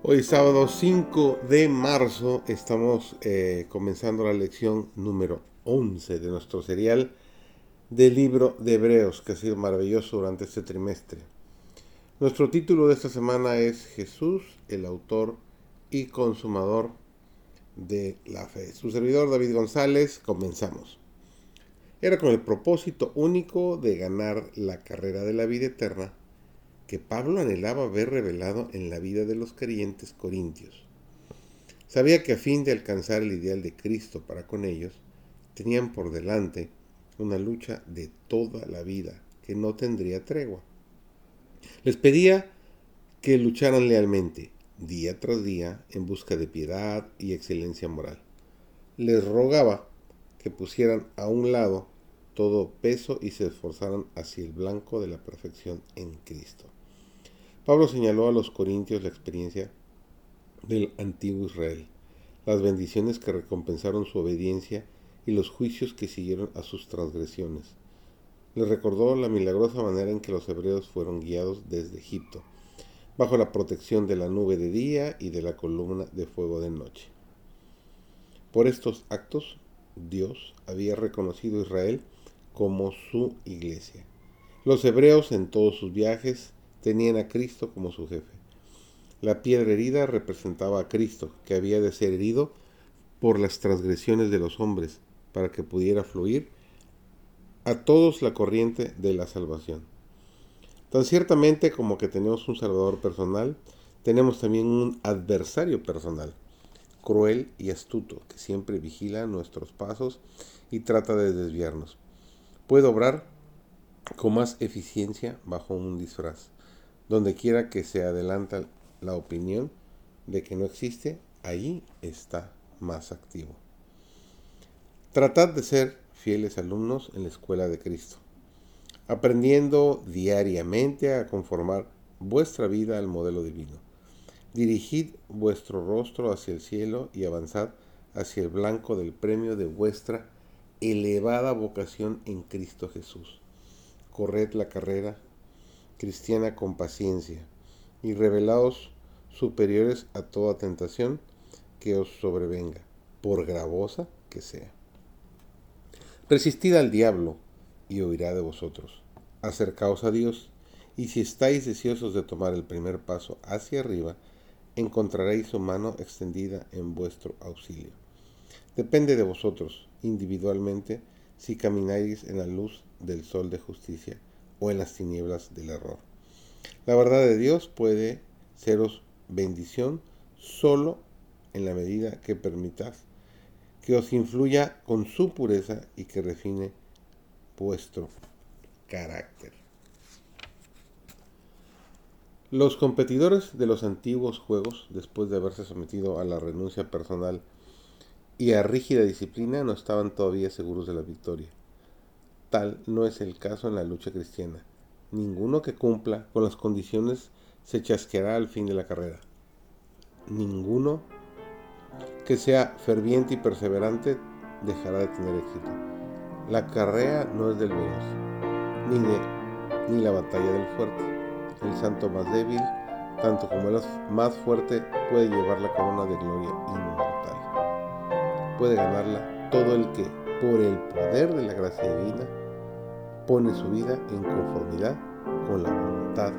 Hoy sábado 5 de marzo estamos eh, comenzando la lección número 11 de nuestro serial del libro de Hebreos, que ha sido maravilloso durante este trimestre. Nuestro título de esta semana es Jesús, el autor y consumador de la fe. Su servidor David González, comenzamos. Era con el propósito único de ganar la carrera de la vida eterna que Pablo anhelaba ver revelado en la vida de los creyentes corintios. Sabía que a fin de alcanzar el ideal de Cristo para con ellos, tenían por delante una lucha de toda la vida que no tendría tregua. Les pedía que lucharan lealmente, día tras día, en busca de piedad y excelencia moral. Les rogaba que pusieran a un lado todo peso y se esforzaran hacia el blanco de la perfección en Cristo. Pablo señaló a los corintios la experiencia del antiguo Israel, las bendiciones que recompensaron su obediencia y los juicios que siguieron a sus transgresiones. Les recordó la milagrosa manera en que los hebreos fueron guiados desde Egipto, bajo la protección de la nube de día y de la columna de fuego de noche. Por estos actos, Dios había reconocido a Israel como su iglesia. Los hebreos en todos sus viajes tenían a Cristo como su jefe. La piedra herida representaba a Cristo, que había de ser herido por las transgresiones de los hombres, para que pudiera fluir a todos la corriente de la salvación. Tan ciertamente como que tenemos un Salvador personal, tenemos también un adversario personal, cruel y astuto, que siempre vigila nuestros pasos y trata de desviarnos. Puede obrar con más eficiencia bajo un disfraz. Donde quiera que se adelanta la opinión de que no existe, allí está más activo. Tratad de ser fieles alumnos en la escuela de Cristo, aprendiendo diariamente a conformar vuestra vida al modelo divino. Dirigid vuestro rostro hacia el cielo y avanzad hacia el blanco del premio de vuestra elevada vocación en Cristo Jesús. Corred la carrera cristiana con paciencia, y revelaos superiores a toda tentación que os sobrevenga, por gravosa que sea. Resistid al diablo, y oirá de vosotros. Acercaos a Dios, y si estáis deseosos de tomar el primer paso hacia arriba, encontraréis su mano extendida en vuestro auxilio. Depende de vosotros, individualmente, si camináis en la luz del sol de justicia o en las tinieblas del error. La verdad de Dios puede seros bendición solo en la medida que permitas que os influya con su pureza y que refine vuestro carácter. Los competidores de los antiguos juegos, después de haberse sometido a la renuncia personal y a rígida disciplina, no estaban todavía seguros de la victoria. Tal no es el caso en la lucha cristiana. Ninguno que cumpla con las condiciones se chasqueará al fin de la carrera. Ninguno que sea ferviente y perseverante dejará de tener éxito. La carrera no es del veloz, ni, ni la batalla del fuerte. El santo más débil, tanto como el más fuerte, puede llevar la corona de gloria inmortal. Puede ganarla todo el que, por el poder de la gracia divina, pone su vida en conformidad con la voluntad